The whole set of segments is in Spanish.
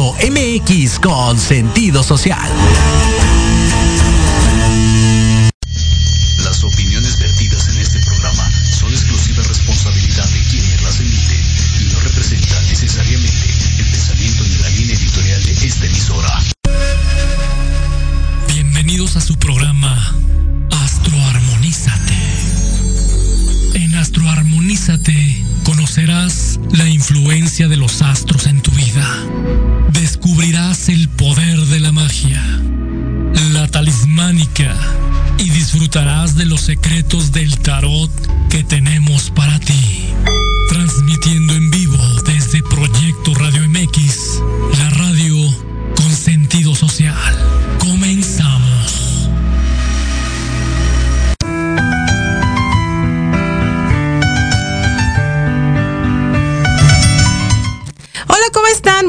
MX con sentido social. Las opiniones vertidas en este programa son exclusiva responsabilidad de quienes las emiten y no representan necesariamente el pensamiento ni la línea editorial de esta emisora. Bienvenidos a su programa Astroarmonízate. En Astroarmonízate conocerás la influencia de los astros en tu vida y disfrutarás de los secretos del tarot que tenemos para ti. Transmitiendo en vivo desde Proyecto Radio MX, la radio con sentido social. Comenzamos.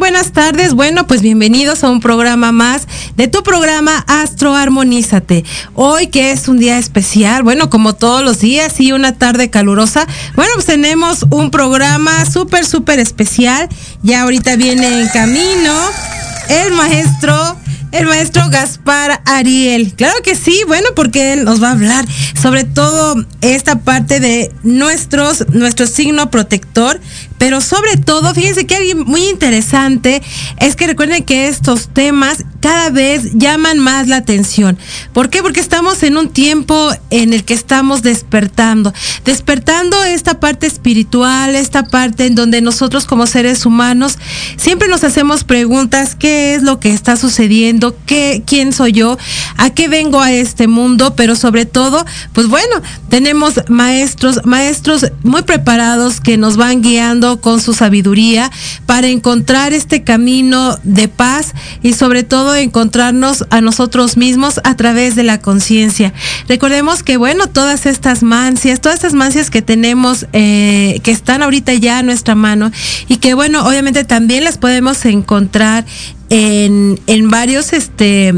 Buenas tardes. Bueno, pues bienvenidos a un programa más de tu programa Astro Armonízate. Hoy que es un día especial, bueno, como todos los días y una tarde calurosa, bueno, pues tenemos un programa súper, súper especial. Ya ahorita viene en camino el maestro el maestro Gaspar Ariel. Claro que sí, bueno, porque él nos va a hablar sobre todo esta parte de nuestros, nuestro signo protector, pero sobre todo, fíjense que algo muy interesante es que recuerden que estos temas cada vez llaman más la atención. ¿Por qué? Porque estamos en un tiempo en el que estamos despertando, despertando esta parte espiritual, esta parte en donde nosotros como seres humanos siempre nos hacemos preguntas, ¿qué es lo que está sucediendo? ¿Qué, ¿Quién soy yo? ¿A qué vengo a este mundo? Pero sobre todo, pues bueno, tenemos maestros, maestros muy preparados que nos van guiando con su sabiduría para encontrar este camino de paz y sobre todo encontrarnos a nosotros mismos a través de la conciencia. Recordemos que bueno, todas estas mancias, todas estas mancias que tenemos, eh, que están ahorita ya a nuestra mano y que bueno, obviamente también las podemos encontrar en, en varios, este,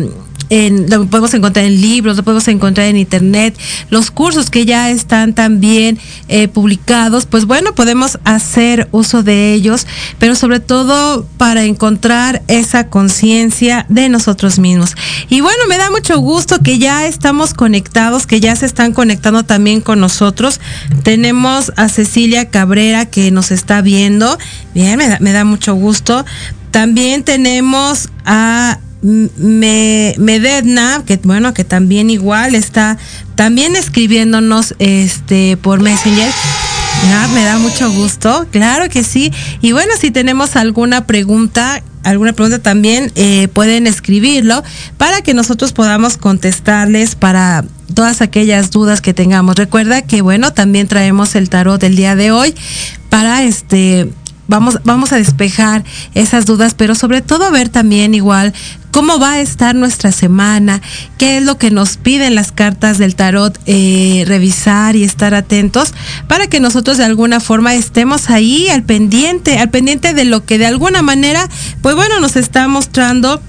lo podemos encontrar en libros, lo podemos encontrar en internet, los cursos que ya están también eh, publicados, pues bueno, podemos hacer uso de ellos, pero sobre todo para encontrar esa conciencia de nosotros mismos. Y bueno, me da mucho gusto que ya estamos conectados, que ya se están conectando también con nosotros. Tenemos a Cecilia Cabrera que nos está viendo. Bien, me da, mucho gusto. También tenemos a Mededna, que bueno, que también igual está también escribiéndonos este por Messenger. me da mucho gusto, claro que sí. Y bueno, si tenemos alguna pregunta, alguna pregunta también eh, pueden escribirlo para que nosotros podamos contestarles para todas aquellas dudas que tengamos. Recuerda que bueno, también traemos el tarot del día de hoy para este vamos, vamos a despejar esas dudas, pero sobre todo ver también igual cómo va a estar nuestra semana, qué es lo que nos piden las cartas del tarot, eh, revisar y estar atentos para que nosotros de alguna forma estemos ahí al pendiente, al pendiente de lo que de alguna manera, pues bueno, nos está mostrando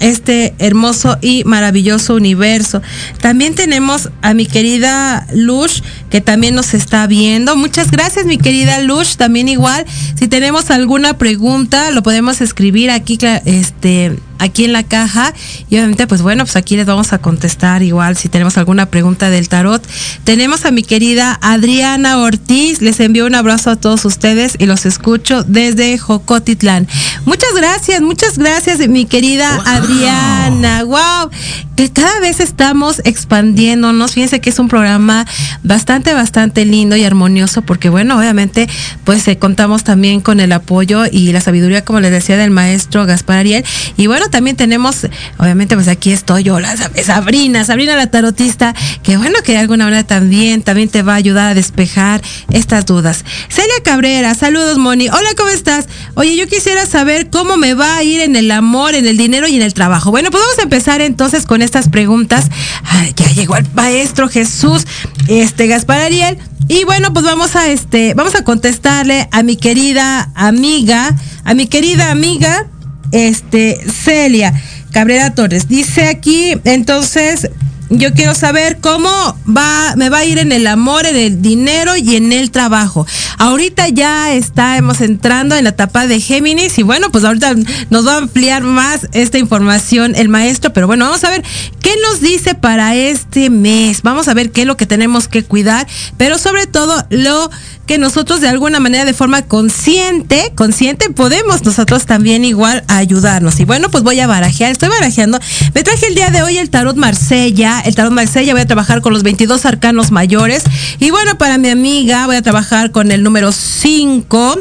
este hermoso y maravilloso universo. También tenemos a mi querida Lush, que también nos está viendo. Muchas gracias, mi querida Lush. También igual, si tenemos alguna pregunta, lo podemos escribir aquí, este, aquí en la caja. Y obviamente pues bueno pues aquí les vamos a contestar igual si tenemos alguna pregunta del tarot. Tenemos a mi querida Adriana Ortiz. Les envío un abrazo a todos ustedes y los escucho desde Jocotitlán. Muchas gracias muchas gracias mi querida Adriana. Wow. Que cada vez estamos expandiéndonos. Fíjense que es un programa bastante bastante lindo y armonioso porque bueno obviamente pues eh, contamos también con el apoyo y la sabiduría como les decía del maestro Gaspar Ariel. Y bueno también tenemos, obviamente, pues aquí estoy yo, la Sabrina, Sabrina la tarotista, que bueno, que de alguna manera también, también te va a ayudar a despejar estas dudas. Celia Cabrera, saludos, Moni. Hola, ¿cómo estás? Oye, yo quisiera saber cómo me va a ir en el amor, en el dinero y en el trabajo. Bueno, pues vamos a empezar entonces con estas preguntas. ya llegó el maestro Jesús, este Gaspar Ariel. Y bueno, pues vamos a este, vamos a contestarle a mi querida amiga, a mi querida amiga este, Celia Cabrera Torres. Dice aquí, entonces, yo quiero saber cómo va, me va a ir en el amor, en el dinero y en el trabajo. Ahorita ya estamos entrando en la etapa de Géminis y bueno, pues ahorita nos va a ampliar más esta información el maestro, pero bueno, vamos a ver qué nos dice para este mes. Vamos a ver qué es lo que tenemos que cuidar, pero sobre todo lo que nosotros de alguna manera de forma consciente, consciente podemos nosotros también igual ayudarnos. Y bueno, pues voy a barajear, estoy barajeando. Me traje el día de hoy el tarot Marsella, el tarot Marsella voy a trabajar con los 22 arcanos mayores y bueno, para mi amiga voy a trabajar con el número 5.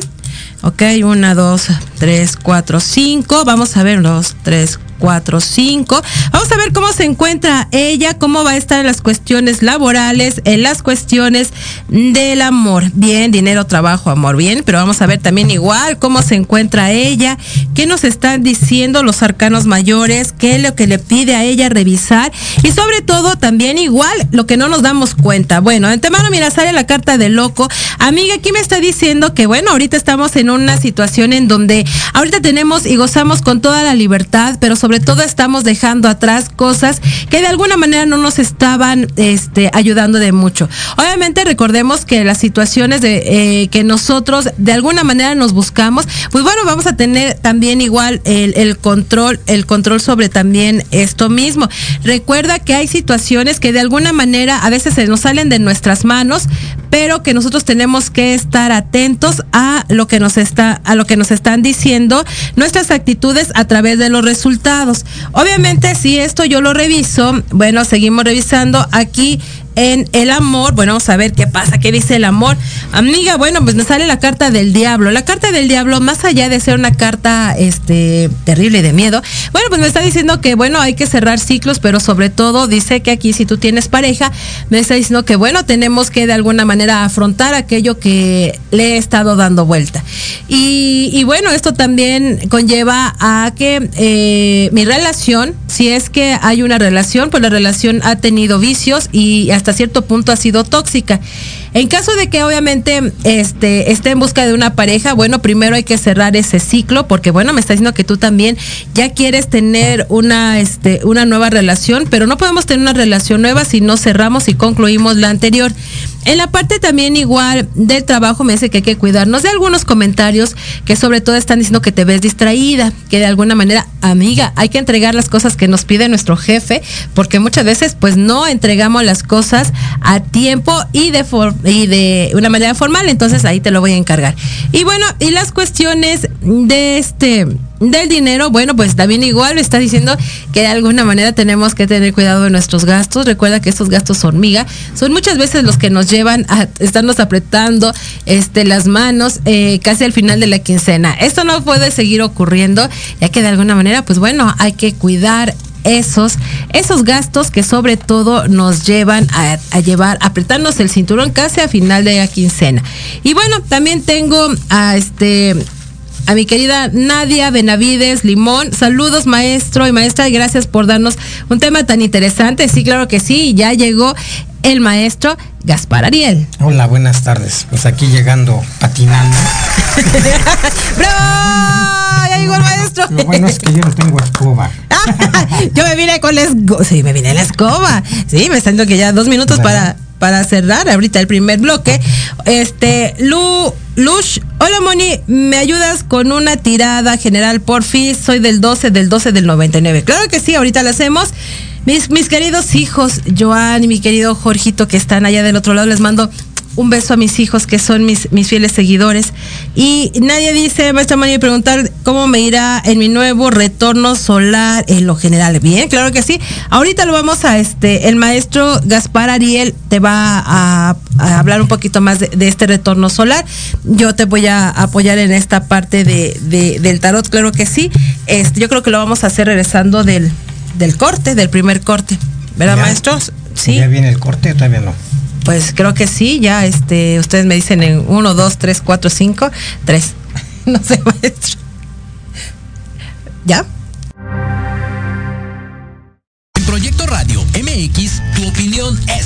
Ok, una, dos, tres, cuatro, cinco. Vamos a ver, dos, tres, 4, 5. Vamos a ver cómo se encuentra ella, cómo va a estar en las cuestiones laborales, en las cuestiones del amor. Bien, dinero, trabajo, amor, bien, pero vamos a ver también igual cómo se encuentra ella, qué nos están diciendo los arcanos mayores, qué es lo que le pide a ella revisar y sobre todo también igual lo que no nos damos cuenta. Bueno, de antemano, mira, sale la carta de loco. Amiga, aquí me está diciendo que bueno, ahorita estamos en una situación en donde ahorita tenemos y gozamos con toda la libertad, pero sobre sobre todo estamos dejando atrás cosas que de alguna manera no nos estaban este, ayudando de mucho. Obviamente recordemos que las situaciones de eh, que nosotros de alguna manera nos buscamos, pues bueno, vamos a tener también igual el, el control, el control sobre también esto mismo. Recuerda que hay situaciones que de alguna manera a veces se nos salen de nuestras manos, pero que nosotros tenemos que estar atentos a lo que nos está, a lo que nos están diciendo nuestras actitudes a través de los resultados. Obviamente, si esto yo lo reviso, bueno, seguimos revisando aquí en el amor. Bueno, vamos a ver qué pasa, qué dice el amor. Amiga, bueno, pues me sale la carta del diablo. La carta del diablo, más allá de ser una carta este terrible de miedo, bueno, pues me está diciendo que bueno, hay que cerrar ciclos, pero sobre todo dice que aquí si tú tienes pareja, me está diciendo que bueno, tenemos que de alguna manera afrontar aquello que le he estado dando vuelta. Y, bueno, esto también conlleva a que eh, mi relación, si es que hay una relación, pues la relación ha tenido vicios y hasta cierto punto ha sido tóxica. En caso de que obviamente este, esté en busca de una pareja, bueno, primero hay que cerrar ese ciclo, porque bueno, me está diciendo que tú también ya quieres tener una, este, una nueva relación, pero no podemos tener una relación nueva si no cerramos y concluimos la anterior. En la parte también igual del trabajo me dice que hay que cuidarnos de algunos comentarios que sobre todo están diciendo que te ves distraída, que de alguna manera, amiga, hay que entregar las cosas que nos pide nuestro jefe, porque muchas veces pues no entregamos las cosas a tiempo y de, y de una manera formal, entonces ahí te lo voy a encargar. Y bueno, y las cuestiones de este del dinero, bueno, pues también igual está diciendo que de alguna manera tenemos que tener cuidado de nuestros gastos. Recuerda que estos gastos hormiga son muchas veces los que nos llevan a estarnos apretando este, las manos eh, casi al final de la quincena. Esto no puede seguir ocurriendo, ya que de alguna manera, pues bueno, hay que cuidar esos, esos gastos que sobre todo nos llevan a, llevar, apretarnos el cinturón casi a final de la quincena. Y bueno, también tengo a este a mi querida Nadia Benavides Limón. Saludos maestro y maestra y gracias por darnos un tema tan interesante. Sí, claro que sí, ya llegó el maestro Gaspar Ariel. Hola, buenas tardes. Pues aquí llegando patinando. ¡Bravo! Ya llegó el maestro. Lo bueno es que yo no tengo escoba. yo me vine con la escoba. Sí, me vine en la escoba. Sí, me está dando que ya dos minutos para, para cerrar ahorita el primer bloque. Este, Lu, Lush, hola Moni, ¿me ayudas con una tirada general por fin? Soy del 12, del 12 del 99. Claro que sí, ahorita la hacemos. Mis, mis queridos hijos, Joan y mi querido Jorgito, que están allá del otro lado, les mando un beso a mis hijos que son mis, mis fieles seguidores. Y nadie dice, maestra María, preguntar cómo me irá en mi nuevo retorno solar en lo general. Bien, claro que sí. Ahorita lo vamos a este, el maestro Gaspar Ariel te va a, hablar un poquito más de, este retorno solar. Yo te voy a apoyar en esta parte de, del tarot, claro que sí. Este, yo creo que lo vamos a hacer regresando del, del corte, del primer corte. ¿Verdad, maestros? Sí. ¿Ya viene el corte o todavía no? Pues creo que sí, ya este, ustedes me dicen en uno, dos, tres, cuatro, cinco, tres. No sé, maestro. ¿Ya?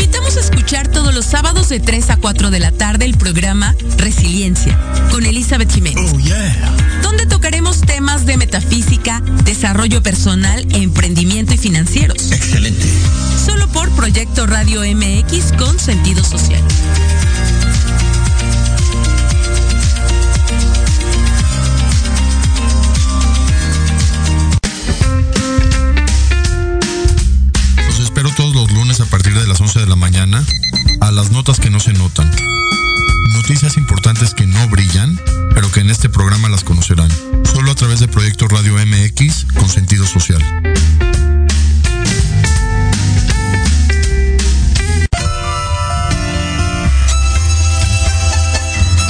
Invitamos a escuchar todos los sábados de 3 a 4 de la tarde el programa Resiliencia con Elizabeth Jiménez. Oh, donde tocaremos temas de metafísica, desarrollo personal, emprendimiento y financieros. Excelente. Solo por Proyecto Radio MX con sentido social. A partir de las 11 de la mañana a las notas que no se notan. Noticias importantes que no brillan, pero que en este programa las conocerán. Solo a través de Proyecto Radio MX con sentido social.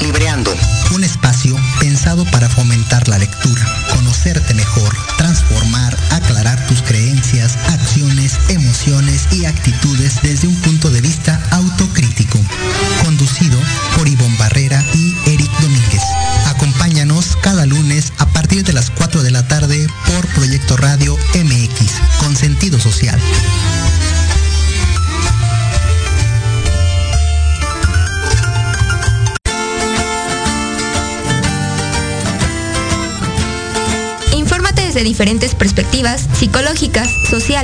Libreando, un espacio pensado para fomentar la lectura, conocerte mejor, transformar, aclarar tus creencias, emociones y actitudes desde un punto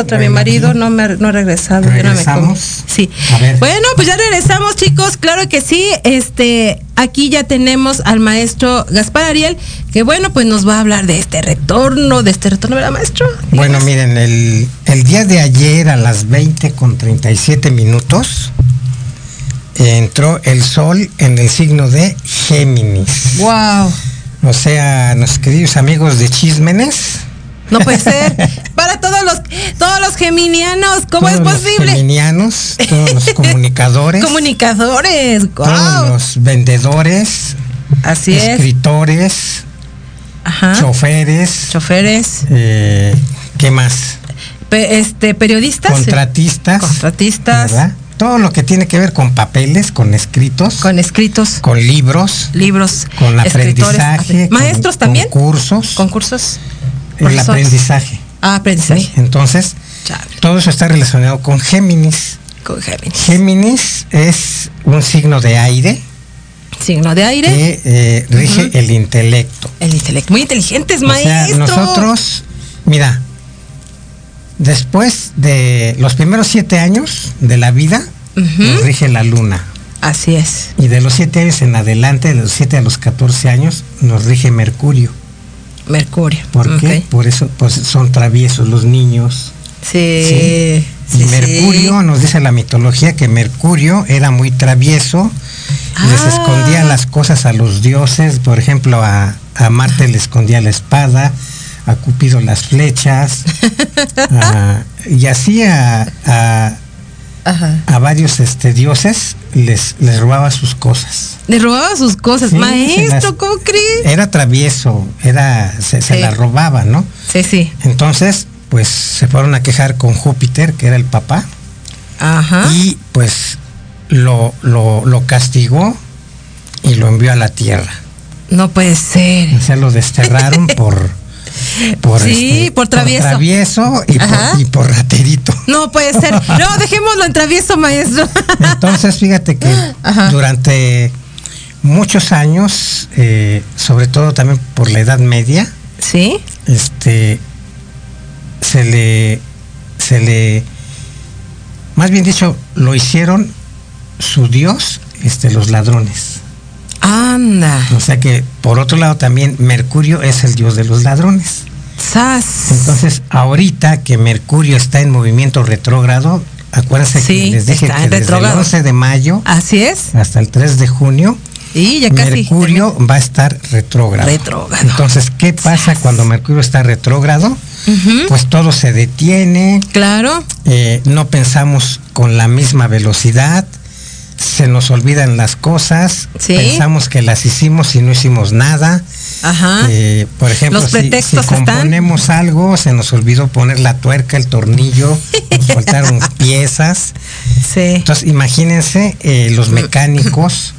Otra mi marido no me no ha regresado. ¿Regresamos? sí. Bueno, pues ya regresamos, chicos. Claro que sí. Este, aquí ya tenemos al maestro Gaspar Ariel, que bueno, pues nos va a hablar de este retorno, de este retorno, ¿verdad, maestro? Bueno, miren, el, el día de ayer a las 20 con 37 minutos entró el sol en el signo de Géminis. Wow. O sea, nuestros queridos amigos de Chismenes no puede ser. Para todos los geminianos, ¿cómo es posible? Los geminianos, todos los comunicadores. comunicadores, Todos los vendedores. Así escritores, Ajá. choferes. Choferes. Eh, ¿Qué más? este, periodistas. Contratistas. Contratistas. todo lo que tiene que ver con papeles, con escritos. Con escritos. Con libros. Libros. Con aprendizaje. Maestros también. Concursos. Concursos el aprendizaje. Ah, aprendizaje. Entonces, todo eso está relacionado con Géminis. Con Géminis. Géminis es un signo de aire. Signo de aire. Que eh, rige el intelecto. El intelecto. Muy inteligentes, o maestro. nosotros, mira, Después de los primeros siete años de la vida, nos rige la luna. Así es. Y de los siete años en adelante, de los siete a los 14 años, nos rige Mercurio. Mercurio. ¿Por qué? Por eso pues, son traviesos los niños. Sí. y Mercurio, nos dice la mitología que Mercurio era muy travieso, les Ah. escondía las cosas a los dioses, por ejemplo, a, a Marte le escondía la espada, a Cupido las flechas, a- y así a, a- Ajá. a varios este, dioses les, les robaba sus cosas. Le robaba sus cosas. Sí, se Maestro, las- ¿cómo crees? Era travieso, era, se, se Sí. la robaba, ¿no? Sí, sí. Entonces, pues se fueron a quejar con Júpiter, que era el papá, Ajá. y pues lo, lo, lo castigó y lo envió a la tierra. No puede ser. O sea, lo desterraron por, por, Sí, por travieso. travieso y por, y por raterito. No puede ser. No, dejémoslo en travieso, maestro. Entonces, fíjate que Ajá. durante muchos años, eh, sobre todo también por la Edad Media, ¿Sí? este se le se le más bien dicho lo hicieron su dios este los ladrones Anda. o sea que por otro lado también Mercurio es el dios de los ladrones Sas. entonces ahorita que Mercurio está en movimiento retrógrado acuérdense Sí, que les dije que desde el retrógrado. 11 de mayo Así es. hasta el 3 de junio Y ya casi. Mercurio va a estar retrógrado. Retrógrado. Entonces, ¿qué pasa cuando Mercurio está retrógrado? Pues todo se detiene, Claro. eh, no pensamos con la misma velocidad, se nos olvidan las cosas, Sí. pensamos que las hicimos y no hicimos nada. Ajá. Eh, por ejemplo, Los si- si, pretextos están. componemos algo, se nos olvidó poner la tuerca, el tornillo, nos faltaron piezas. Sí. Entonces, imagínense eh, los mecánicos,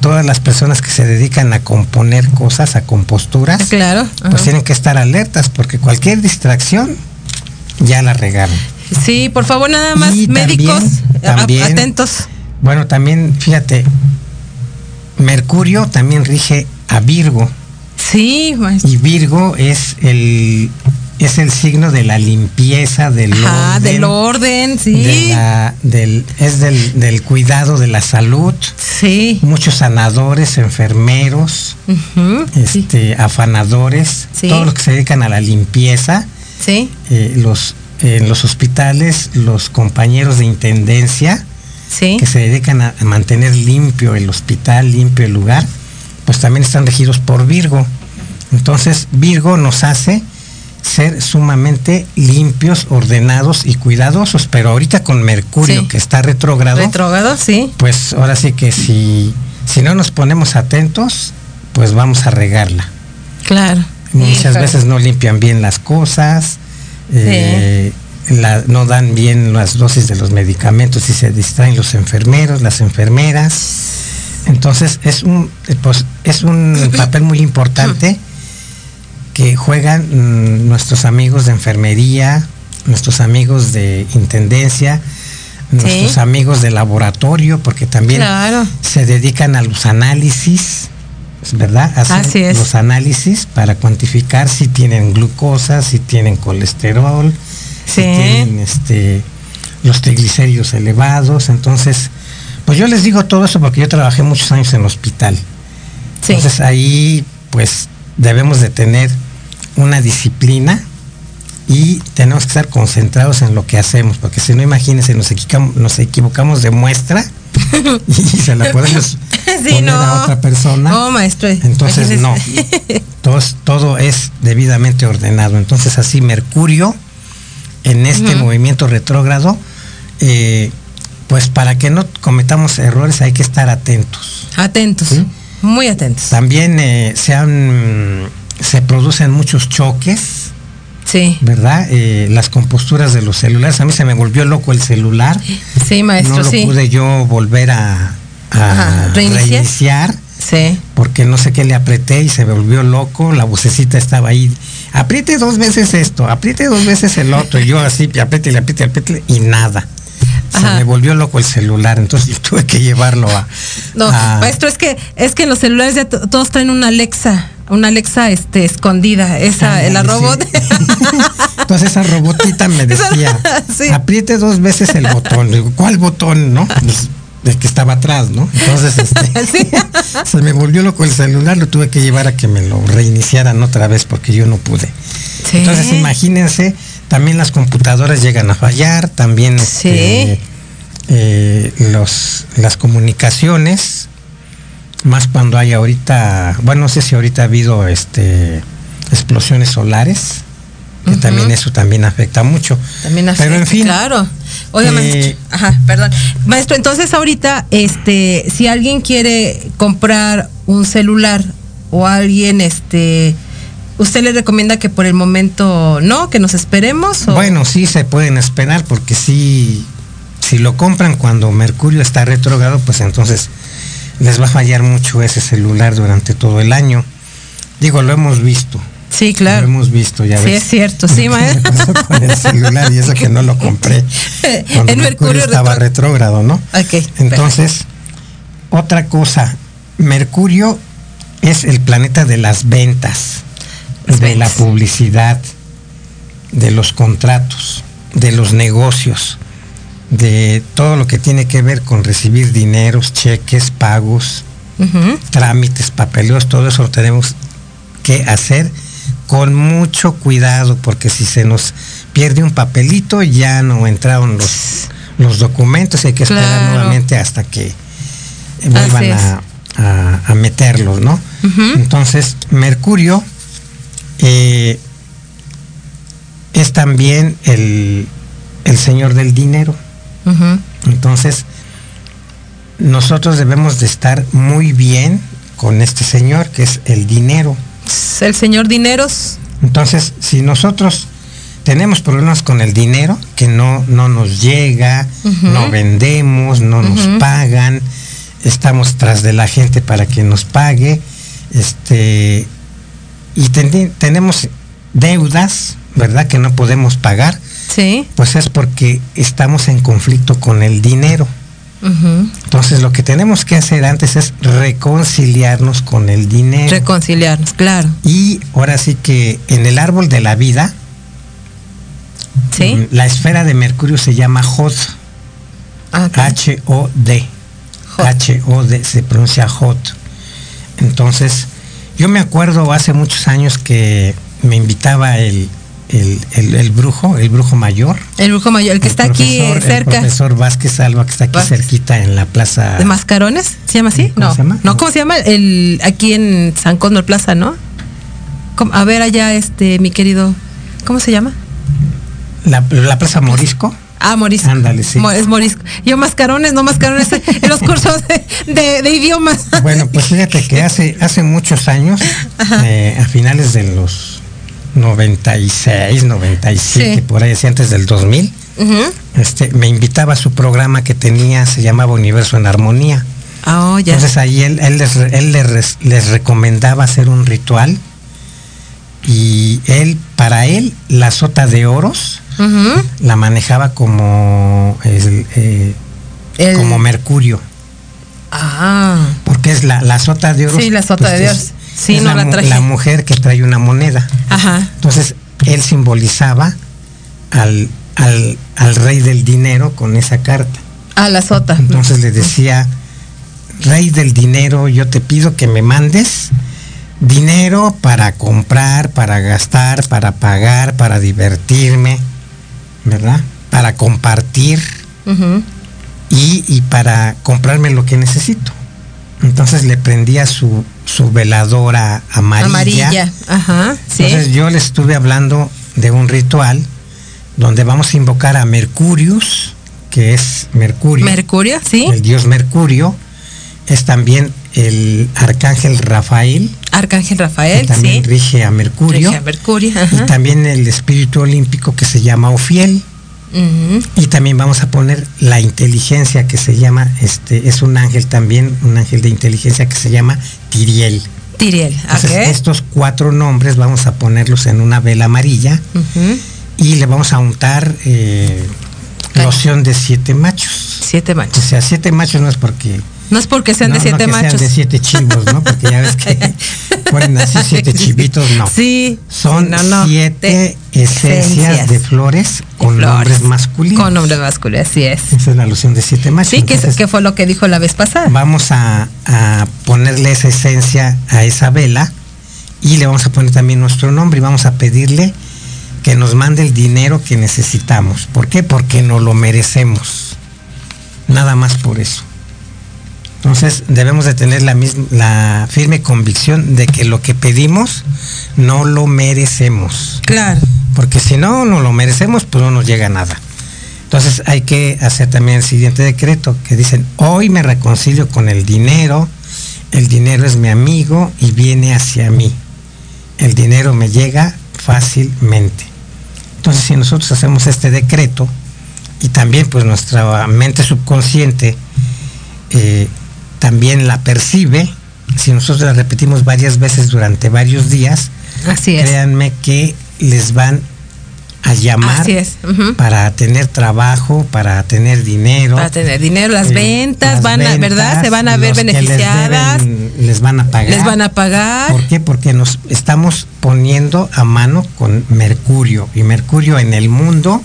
todas las personas que se dedican a componer cosas, a composturas, Claro. pues ajá. tienen que estar alertas porque cualquier distracción ya la regaron. Sí, por favor, nada más, Y médicos, también- atentos. Bueno, también, fíjate, Mercurio también rige a Virgo Sí, maestro. y Virgo es el es el signo de la limpieza, del Ajá, orden, del orden, sí. de la- del, es del, del cuidado de la salud. Sí. muchos sanadores, enfermeros, este, afanadores, Sí. todos los que se dedican a la limpieza, Sí. eh, los en los hospitales, los compañeros de intendencia Sí. que se dedican a, a mantener limpio el hospital, limpio el lugar, pues también están regidos por Virgo. Entonces, Virgo nos hace ser sumamente limpios, ordenados y cuidadosos, pero ahorita con Mercurio Sí. que está retrógrado, Retrógrado, sí. pues ahora sí que si, si no nos ponemos atentos, pues vamos a regarla. Claro. Muchas veces no limpian bien las cosas, eh, la- no dan bien las dosis de los medicamentos y se distraen los enfermeros, las enfermeras. Entonces es un, eh, pues, es un papel muy importante que juegan mm, nuestros amigos de enfermería, nuestros amigos de intendencia, nuestros amigos de laboratorio, porque también Claro. se dedican a los análisis, ¿verdad? Hacen Así es. los análisis para cuantificar si tienen glucosa, si tienen colesterol, si tienen este, los triglicéridos elevados. Entonces, pues yo les digo todo eso porque yo trabajé muchos años en el hospital. Sí. Entonces ahí pues debemos de tener una disciplina y tenemos que estar concentrados en lo que hacemos, porque si no, imagínense, nos equivocamos, nos equivocamos de muestra y se la podemos Sí, poner no. a otra persona. No, maestro. Entonces no, todo, es- todo es debidamente ordenado. Entonces así Mercurio en este movimiento retrógrado, eh, pues para que no cometamos errores hay que estar atentos. Atentos. ¿Sí? Muy atentos. También eh, se han se producen muchos choques, Sí. ¿verdad? Eh, las composturas de los celulares. A mí se me volvió loco el celular. Sí, maestro, no lo sí. pude yo volver a, ¿reiniciar? Sí. porque no sé qué le apreté y se me volvió loco. La vocecita estaba ahí. Apriete dos veces esto, apriete dos veces el otro. Y yo así, apriete, apriete, apriete y nada. Se me volvió loco el celular, entonces yo tuve que llevarlo a. No, a- maestro, es que es que los celulares ya to- todos traen una Alexa. Una Alexa este escondida, esa, la robot. Entonces esa robotita me decía, apriete dos veces el botón. Digo, ¿cuál botón? ¿No? Pues, el que estaba atrás, ¿no? Entonces este, se me volvió loco el celular, lo tuve que llevar a que me lo reiniciaran otra vez porque yo no pude. Entonces imagínense, también las computadoras llegan a fallar, también este, eh, los, las comunicaciones, más cuando hay ahorita, bueno, no sé si ahorita ha habido este explosiones solares, que también eso también afecta mucho. También afecta, Pero en fin, claro. Oiga, eh, ajá, perdón. Maestro, entonces ahorita, este, si alguien quiere comprar un celular o alguien, este, ¿usted le recomienda que por el momento no, que nos esperemos? Bueno, sí se pueden esperar porque sí, si lo compran cuando Mercurio está retrógrado, pues entonces les va a fallar mucho ese celular durante todo el año. Digo, lo hemos visto. Sí, claro. Lo hemos visto, ya Sí, es cierto, sí, maestro. con el celular y eso que no lo compré. Cuando el Mercurio, estaba retrógrado, ¿no? Ok. Entonces, otra cosa, Mercurio es el planeta de las ventas, de la publicidad, de los contratos, de los negocios, de todo lo que tiene que ver con recibir dineros, cheques, pagos, trámites, papeleos, todo eso lo tenemos que hacer con mucho cuidado, porque si se nos pierde un papelito ya no entraron los, los documentos, hay que esperar nuevamente hasta que vuelvan a, meterlos, ¿no? Entonces, Mercurio eh, es también el, el señor del dinero. Entonces, nosotros debemos de estar muy bien con este señor, que es el dinero el señor Dineros. Entonces, si nosotros tenemos problemas con el dinero, que no, no nos llega, no vendemos, no nos pagan, estamos tras de la gente para que nos pague, este, y tenemos deudas, ¿verdad? Que no podemos pagar. Sí. Pues es porque estamos en conflicto con el dinero. Entonces lo que tenemos que hacer antes es reconciliarnos con el dinero. Reconciliarnos, claro. Y ahora sí que en el árbol de la vida, ¿Sí? La esfera de Mercurio se llama Hod. Ah, H-O-D. H-O-D, se pronuncia Hod. Entonces, yo me acuerdo hace muchos años que me invitaba el, el, brujo, el brujo mayor. El brujo mayor, el que está aquí cerca. El profesor Vázquez Alba, que está aquí cerquita en la plaza. ¿De Mascarones? ¿Se llama así? ¿Cómo no. Se llama? No, ¿cómo se llama? El, aquí en San Cóndor Plaza, ¿no? A ver allá, este, mi querido, ¿cómo se llama? La, Plaza Morisco. Ah, Morisco. Ándale, sí. Es Morisco. Yo mascarones, no mascarones en los cursos de, idiomas. Bueno, pues fíjate que hace, hace muchos años, eh, a finales de los 96, 97, por ahí, así antes del 2000, este, me invitaba a su programa que tenía, se llamaba Universo en Armonía. Oh, Entonces ahí él, él, les, él les, recomendaba hacer un ritual y él, para él, la sota de oros la manejaba como, eh, como mercurio. Ah. Porque es la, la sota de oros. Sí, la sota pues, de oros Sí, no la, la, mujer que trae una moneda. Ajá. Entonces, él simbolizaba al, al, rey del dinero con esa carta. A la sota. Entonces le decía, rey del dinero, yo te pido que me mandes dinero para comprar, para gastar, para pagar, para divertirme, ¿verdad? Para compartir y, y para comprarme lo que necesito. Entonces le prendía su, su veladora amarilla. Amarilla, ajá. Entonces yo le estuve hablando de un ritual donde vamos a invocar a Mercurius, que es Mercurio. Mercurio, sí. El dios Mercurio. Es también el arcángel Rafael. Arcángel Rafael, que también rige a Mercurio. Rige a Mercurio, Y también el espíritu olímpico que se llama Ofiel. Y también vamos a poner la inteligencia que se llama, este, es un ángel también, un ángel de inteligencia que se llama Tiriel. Tiriel, Entonces, estos cuatro nombres vamos a ponerlos en una vela amarilla y le vamos a untar eh, loción de siete machos. Siete machos. O sea, siete machos no es porque no es porque sean de siete no machos. Sean de siete chivos, ¿no? Porque ya ves que ponen así siete chivitos, no. Sí. Son no, no. siete esencias, de flores con nombres masculinos. Con nombres masculinos, así es. Esa es la alusión de siete machos. Sí, que, que fue lo que dijo la vez pasada. Vamos a, a ponerle esa esencia a esa vela y le vamos a poner también nuestro nombre y vamos a pedirle que nos mande el dinero que necesitamos. ¿Por qué? Porque no lo merecemos. Nada más por eso. Entonces debemos de tener la, misma, la firme convicción de que lo que pedimos no lo merecemos. Claro. Porque si no, no lo merecemos, pues no nos llega nada. Entonces hay que hacer también el siguiente decreto, que dicen, hoy me reconcilio con el dinero, el dinero es mi amigo y viene hacia mí. El dinero me llega fácilmente. Entonces si nosotros hacemos este decreto, y también pues nuestra mente subconsciente eh, también la percibe, si nosotros la repetimos varias veces durante varios días, Así créanme que les van a llamar para tener trabajo, para tener dinero. Para tener dinero, las eh, ventas, van a, ¿verdad? Se van a ver beneficiadas. Les, van a pagar. Les van a pagar. ¿Por qué? Porque nos estamos poniendo a mano con Mercurio. Y Mercurio en el mundo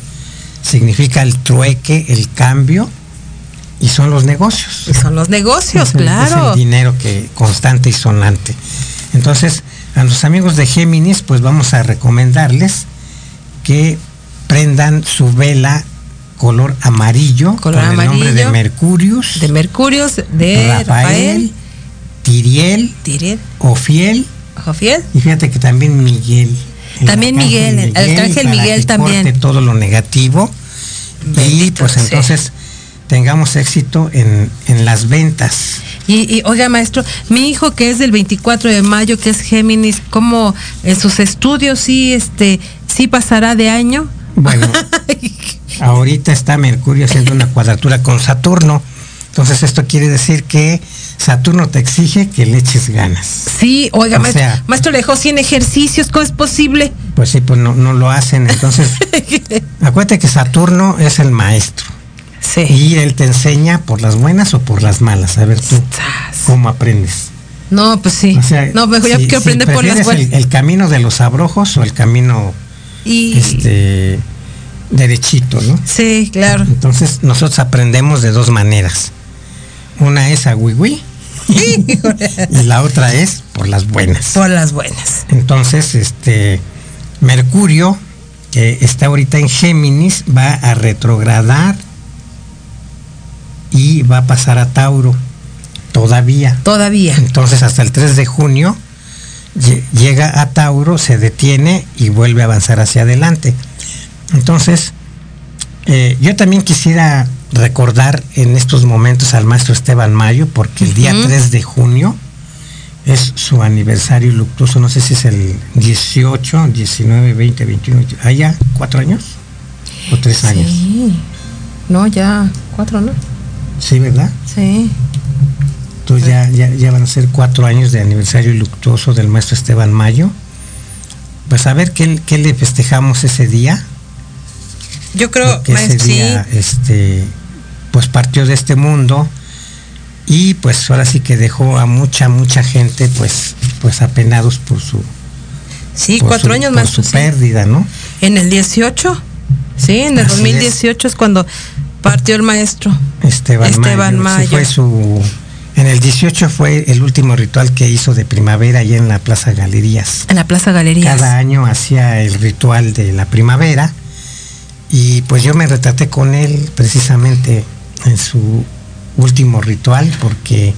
significa el trueque, el cambio y son los negocios. Y son los negocios, claro. Es el dinero que constante y sonante. Entonces, a los amigos de Géminis, pues vamos a recomendarles que prendan su vela color amarillo color con el nombre de Mercurius. De Mercurius, de Rafael, Tiriel, Tiriel, Ofiel. Ofiel. Y fíjate que también Miguel. También Miguel, el arcángel Miguel, también. todo lo negativo. y pues entonces tengamos éxito en, las ventas. Y, oiga, maestro, mi hijo que es del 24 de mayo, que es Géminis, ¿cómo en sus estudios sí, este, sí pasará de año? Bueno, ahorita está Mercurio haciendo una cuadratura con Saturno. Entonces esto quiere decir que Saturno te exige que le eches ganas. Sí, oiga, maestro, maestro, le dejó 100 ejercicios, ¿cómo es posible? Pues sí, pues no, no lo hacen. Entonces, acuérdate que Saturno es el maestro. Y él te enseña por las buenas o por las malas. A ver tú cómo aprendes. No, pues sí. no, mejor yo quiero aprender por las buenas. El, camino de los abrojos o el camino este derechito, ¿no? Sí, claro. Entonces nosotros aprendemos de dos maneras. Una es a wiwi y la otra es por las buenas. Por las buenas. Entonces, este Mercurio, que está ahorita en Géminis, va a retrogradar y va a pasar a Tauro todavía. Todavía. Entonces hasta el 3 de junio llega a Tauro, se detiene y vuelve a avanzar hacia adelante. Entonces, eh, yo también quisiera recordar en estos momentos al maestro Esteban Mayo, porque el día 3 de junio es su aniversario luctuoso, no sé si es el 18, 19, 20, 21, ¿allá cuatro años? ¿O tres años? No, ya cuatro, ¿no? Sí, ¿verdad? Sí. Entonces ya, ya, van a ser cuatro años de aniversario luctuoso del maestro Esteban Mayo. Pues a ver qué, qué le festejamos ese día. Yo creo que ese día este, pues partió de este mundo y pues ahora sí que dejó a mucha, mucha gente pues, pues apenados por su Sí, cuatro años más. su pérdida, ¿no? En el 18, sí, en el 2018 es cuando partió el maestro. Esteban, Mayo. fue su, en el 18 fue el último ritual que hizo de primavera allá en la Plaza Galerías. En la Plaza Galerías. Cada año hacía el ritual de la primavera y pues yo me retraté con él precisamente en su último ritual porque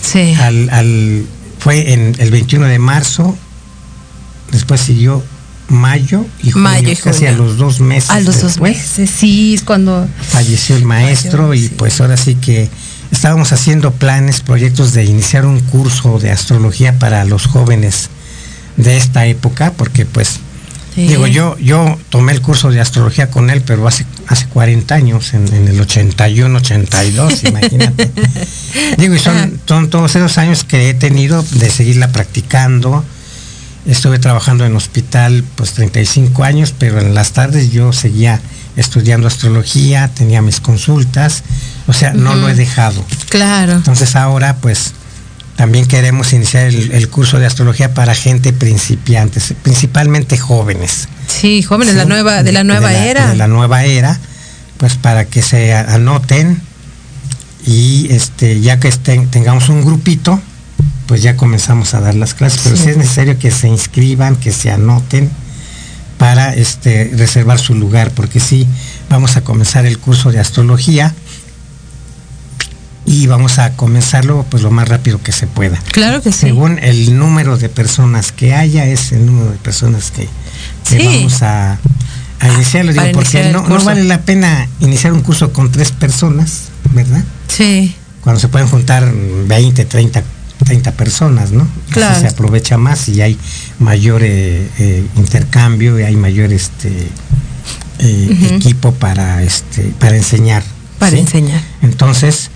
sí. al, fue en el 21 de marzo, después siguió mayo y junio, casi a los dos meses. A los dos meses, sí, es cuando falleció el maestro y pues ahora sí que estábamos haciendo planes, proyectos de iniciar un curso de astrología para los jóvenes de esta época, porque pues digo yo yo tomé el curso de astrología con él, pero hace hace 40 años, en, el 81, 82, imagínate. digo, y son, son todos esos años que he tenido de seguirla practicando Estuve trabajando en hospital pues 35 años, pero en las tardes yo seguía estudiando astrología, tenía mis consultas, o sea, no lo he dejado. Claro. Entonces ahora pues también queremos iniciar el, curso de astrología para gente principiante, principalmente jóvenes. Sí, jóvenes la nueva, de la nueva era. De la nueva era, pues para que se anoten y este ya que estén, tengamos un grupito, pues ya comenzamos a dar las clases. Pero sí. es necesario que se inscriban, que se anoten para este, reservar su lugar, porque sí, vamos a comenzar el curso de astrología y vamos a comenzarlo pues lo más rápido que se pueda. Claro que sí. Según el número de personas que haya, es el número de personas que, vamos a, a iniciarlo. Digo, porque no, no, vale la pena iniciar un curso con tres personas, ¿verdad? Sí. Cuando se pueden juntar 20, 30, 30 personas, ¿no? Claro. se aprovecha más y hay mayor eh, eh, intercambio y hay mayor este eh, equipo para este para enseñar. Para enseñar. Entonces,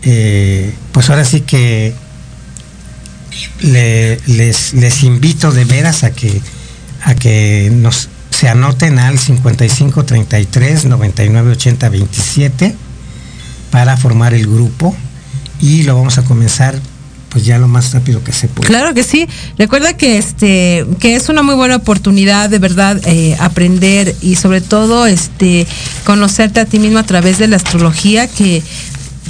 pues ahora sí que les, les invito de veras a que a que nos se anoten al 55 33 99 80 27 para formar el grupo y lo vamos a comenzar pues ya lo más rápido que se pueda. Claro que sí. Recuerda que este que es una muy buena oportunidad de verdad eh, aprender y sobre todo este conocerte a ti mismo a través de la astrología que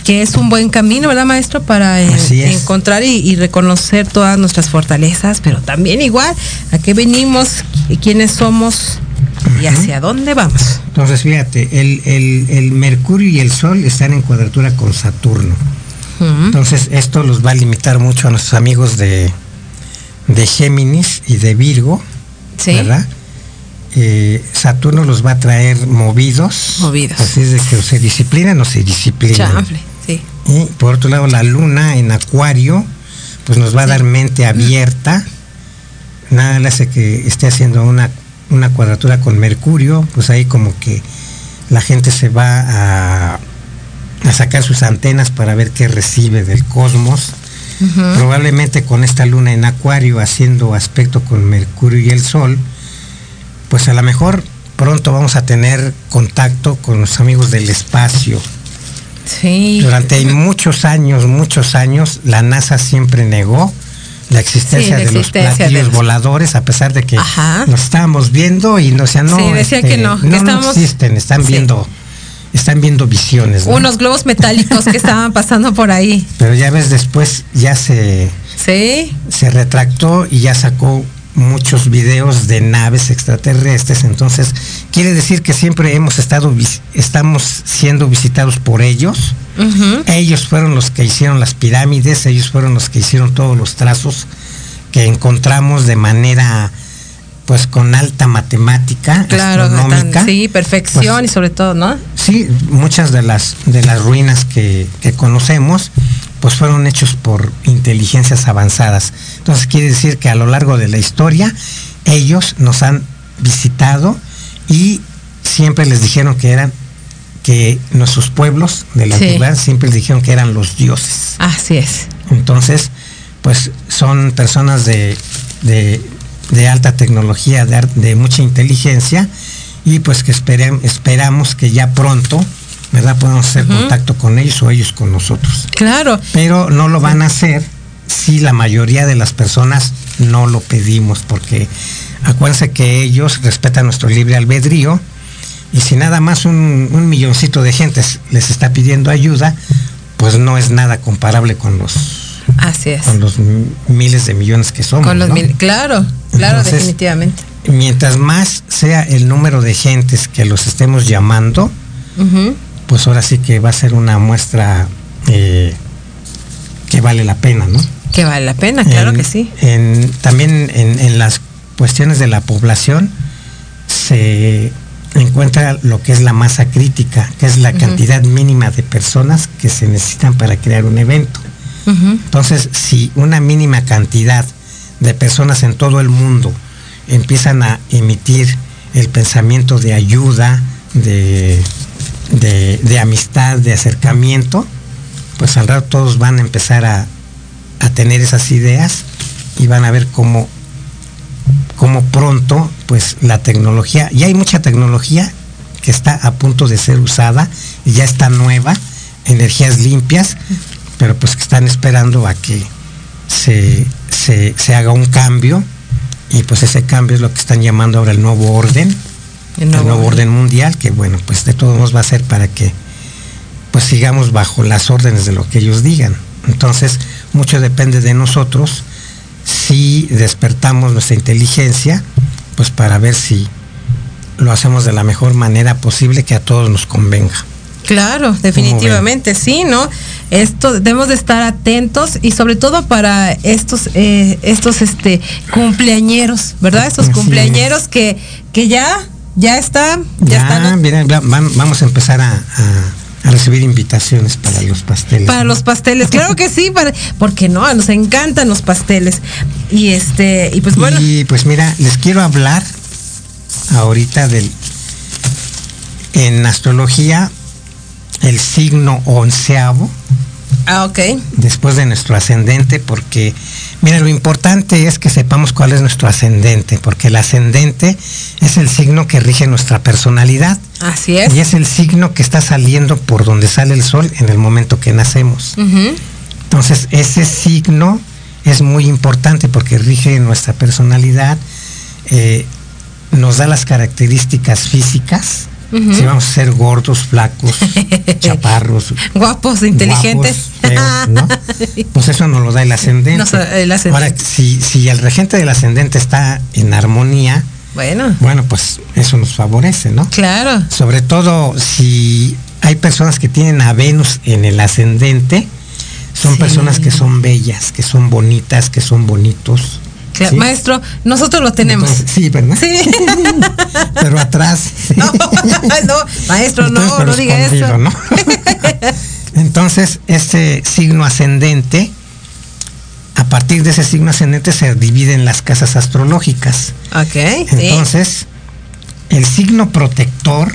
que es un buen camino, ¿verdad, maestro? Para eh, encontrar y, reconocer todas nuestras fortalezas, pero también igual a qué venimos, y quiénes somos y hacia dónde vamos. Entonces, fíjate, el, el, el Mercurio y el Sol están en cuadratura con Saturno. Entonces esto los va a limitar mucho a nuestros amigos de, de Géminis y de Virgo, ¿verdad? Eh, Saturno los va a traer movidos. Movidos. Así es de que o se disciplinan o se disciplinan. sí. Y por otro lado, la luna en Acuario, pues nos va a dar mente abierta. Nada le hace que esté haciendo una, una cuadratura con Mercurio, pues ahí como que la gente se va a a sacar sus antenas para ver qué recibe del cosmos. Probablemente con esta luna en acuario haciendo aspecto con Mercurio y el Sol, pues a lo mejor pronto vamos a tener contacto con los amigos del espacio. Sí. Durante muchos años, muchos años, la NASA siempre negó la existencia, de los platillos voladores, a pesar de que nos estábamos viendo y no, sea, no, decía que no, no, existen, están viendo están viendo visiones. Unos globos metálicos que estaban pasando por ahí. Pero ya ves, después ya se, ¿Sí? se retractó y ya sacó muchos videos de naves extraterrestres. Entonces, quiere decir que siempre hemos estado, estamos siendo visitados por ellos. Ellos fueron los que hicieron las pirámides, ellos fueron los que hicieron todos los trazos que encontramos de manera pues con alta matemática claro, sí, perfección pues, y sobre todo, ¿no? Sí, muchas de las de las ruinas que, conocemos pues fueron hechos por inteligencias avanzadas. Entonces quiere decir que a lo largo de la historia ellos nos han visitado y siempre les dijeron que eran que nuestros pueblos de la ciudad siempre les dijeron que eran los dioses. Así es. Entonces, pues son personas de, de de alta tecnología, de, de mucha inteligencia y pues que esperamos que ya pronto, ¿verdad? Podamos hacer contacto con ellos o ellos con nosotros. Claro. Pero no lo van a hacer si la mayoría de las personas no lo pedimos, porque acuérdense que ellos respetan nuestro libre albedrío y si nada más un, un milloncito de gente les está pidiendo ayuda, pues no es nada comparable con los Así es. Con los miles de millones que somos. claro, claro, definitivamente. Mientras más sea el número de gentes que los estemos llamando, pues ahora sí que va a ser una muestra eh, que vale la pena, ¿no? Que vale la pena, claro que sí. también en, las cuestiones de la población se encuentra lo que es la masa crítica, que es la cantidad mínima de personas que se necesitan para crear un evento. Entonces, si una mínima cantidad de personas en todo el mundo empiezan a emitir el pensamiento de ayuda, de, de, amistad, de acercamiento, pues al rato todos van a empezar a, a tener esas ideas y van a ver cómo, cómo pronto pues la tecnología, y hay mucha tecnología que está a punto de ser usada ya está nueva, energías limpias, pero pues que están esperando a que se, se, haga un cambio y pues ese cambio es lo que están llamando ahora el nuevo orden, el nuevo, orden mundial, que bueno, pues de todos modos va a ser para que pues sigamos bajo las órdenes de lo que ellos digan. Entonces, mucho depende de nosotros si despertamos nuestra inteligencia, pues para ver si lo hacemos de la mejor manera posible que a todos nos convenga. Claro, definitivamente, sí, ¿no? Esto debemos de estar atentos y sobre todo para estos eh, estos este cumpleañeros, ¿verdad? Estos cumpleañeros que que ya ya está, ya, están. vamos a empezar a, recibir invitaciones para los pasteles. Para los pasteles, claro que sí, para, porque no, nos encantan los pasteles. Y este, y pues bueno. Y pues mira, les quiero hablar ahorita del en astrología el signo onceavo. Ah, ok. Después de nuestro ascendente, porque, mira, lo importante es que sepamos cuál es nuestro ascendente, porque el ascendente es el signo que rige nuestra personalidad. Así es. Y es el signo que está saliendo por donde sale el sol en el momento que nacemos. Entonces, ese signo es muy importante porque rige nuestra personalidad, eh, nos da las características físicas si vamos a ser gordos, flacos, chaparros, guapos, inteligentes, pues eso nos lo da el ascendente. Ahora, si, si el regente del ascendente está en armonía, bueno. Bueno, pues eso nos favorece, ¿no? Claro. Sobre todo si hay personas que tienen a Venus en el ascendente, son personas que son bellas, que son bonitas, que son bonitos. Maestro, nosotros lo tenemos. sí, ¿verdad? Sí. pero atrás. No, maestro, no, no diga eso. Entonces, este signo ascendente, a partir de ese signo ascendente se divide en las casas astrológicas. Ok. Entonces, el signo protector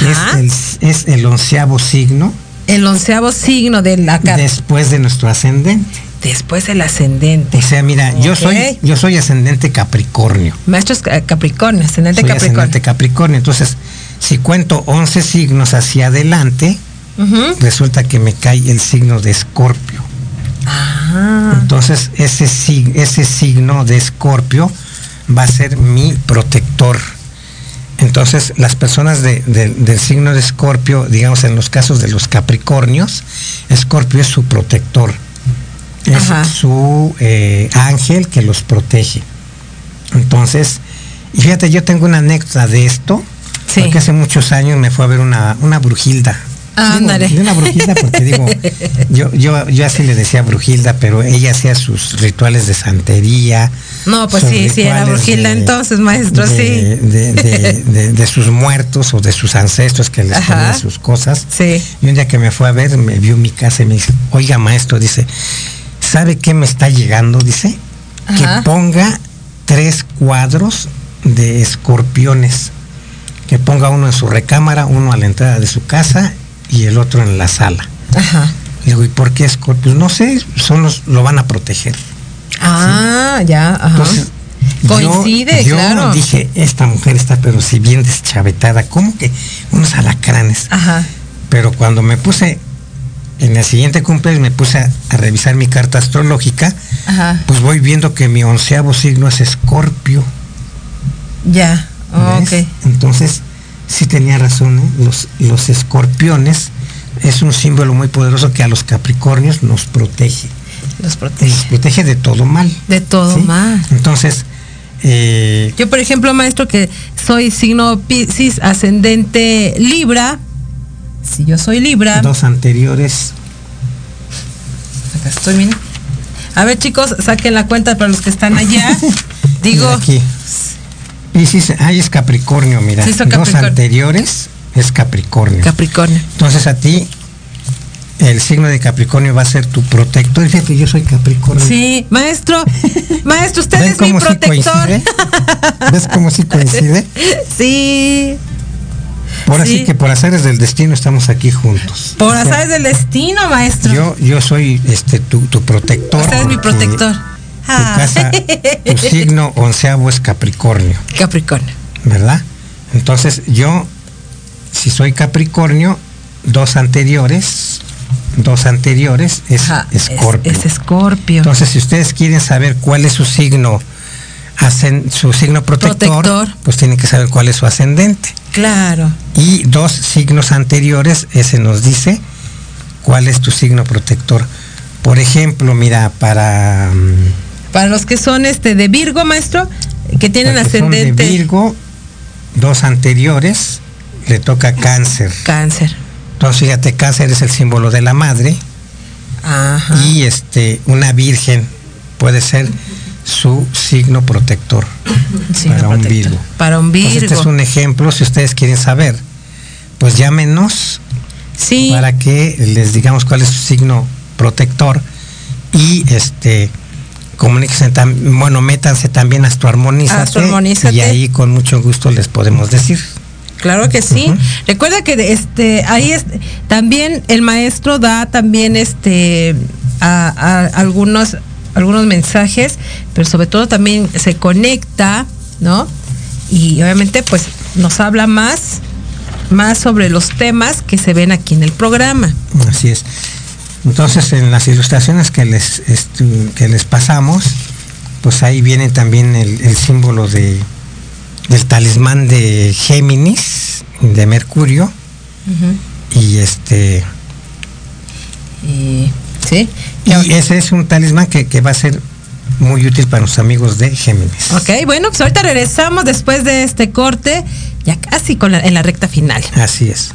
es el, es el onceavo signo. El onceavo signo de la Después de nuestro ascendente. Después el ascendente. O sea, mira, yo soy yo soy ascendente Capricornio. Maestro es Capricornio, ascendente soy Capricornio. Ascendente Capricornio. Entonces, si cuento 11 signos hacia adelante, resulta que me cae el signo de Escorpio. Ah. Entonces, ese, ese signo de Escorpio va a ser mi protector. Entonces, las personas del signo de Escorpio, digamos en los casos de los Capricornios, Escorpio es su protector es su eh, ángel que los protege. Entonces, y fíjate, yo tengo una anécdota de esto, porque hace muchos años me fue a ver una, una brujilda. Ándale. una brujilda porque digo, yo, yo, yo así le decía brujilda, pero ella hacía sus rituales de santería. No, pues sí, sí, era brujilda entonces, maestro, sí. De, sus muertos o de sus ancestros que les ponían sus cosas. Sí. Y un día que me fue a ver, me vio mi casa y me dice, oiga maestro, dice, ¿sabe qué me está llegando? Dice, que ponga tres cuadros de escorpiones. Que ponga uno en su recámara, uno a la entrada de su casa y el otro en la sala. Ajá. Digo, ¿y por qué escorpios? No sé, son los, lo van a proteger. Ah, ya, ajá. Entonces, Coincide, yo, yo dije, esta mujer está pero si bien deschavetada, ¿cómo que unos alacranes? Ajá. Pero cuando me puse en el siguiente cumpleaños me puse a, revisar mi carta astrológica, pues voy viendo que mi onceavo signo es escorpio. Ya, ok. Entonces, sí tenía razón, ¿eh? los, los escorpiones es un símbolo muy poderoso que a los capricornios nos protege. Nos protege. Nos protege de todo mal. De todo mal. Entonces, eh, yo por ejemplo, maestro, que soy signo Piscis ascendente Libra, si yo soy Libra. Dos anteriores. Acá estoy, bien. A ver, chicos, saquen la cuenta para los que están allá. Digo. Aquí. Piscis, ahí es Capricornio, mira. Dos anteriores es Capricornio. Capricornio. Entonces a ti el signo de Capricornio va a ser tu protector. Fíjate, yo soy Capricornio. Sí, maestro, maestro, usted es mi protector. ¿Ves cómo sí coincide? Sí. Por así que por azares del destino estamos aquí juntos. Por azares del destino, maestro. Yo, yo soy este tu, protector. Usted es mi protector. Tu ah. casa, tu signo onceavo es Capricornio. Capricornio. ¿Verdad? Entonces yo, si soy Capricornio, dos anteriores dos anteriores es Escorpio. Es Escorpio. Entonces, si ustedes quieren saber cuál es su signo, hacen su signo protector, pues tienen que saber cuál es su ascendente. Claro. Y dos signos anteriores, ese nos dice cuál es tu signo protector. Por ejemplo, mira, para mm, para los que son este de Virgo, maestro, que tienen ascendente. de Virgo, dos anteriores, le toca cáncer. Cáncer. Entonces, fíjate, cáncer es el símbolo de la madre. Ajá. Y este, una virgen puede ser su signo protector para un Virgo. Para un Virgo. este es un ejemplo, si ustedes quieren saber, pues llámenos sí. para que les digamos cuál es su signo protector y este comuníquense bueno, métanse también a Astroarmonízate, y ahí con mucho gusto les podemos decir. Claro que sí. Recuerda que este ahí es, también el maestro da también este a, algunos algunos mensajes, pero sobre todo también se conecta, ¿no? Y obviamente pues nos habla más más sobre los temas que se ven aquí en el programa. Así es. Entonces en las ilustraciones que les, que les pasamos, pues ahí viene también el, símbolo de, del talismán de Géminis, de Mercurio. Y este... Y, ¿sí? Y ese es un talismán que, va a ser muy útil para los amigos de Géminis. Ok, bueno, pues ahorita regresamos después de este corte, ya casi con en la recta final. Así es.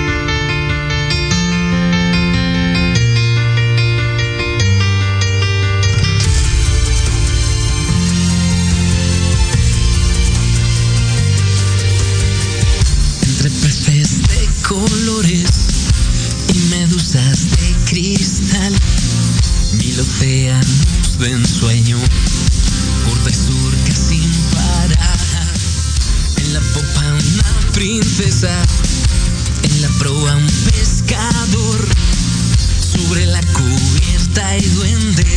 Océanos de ensueño, corta y surca sin parar. En la popa una princesa, en la proa un pescador, sobre la cubierta hay duendes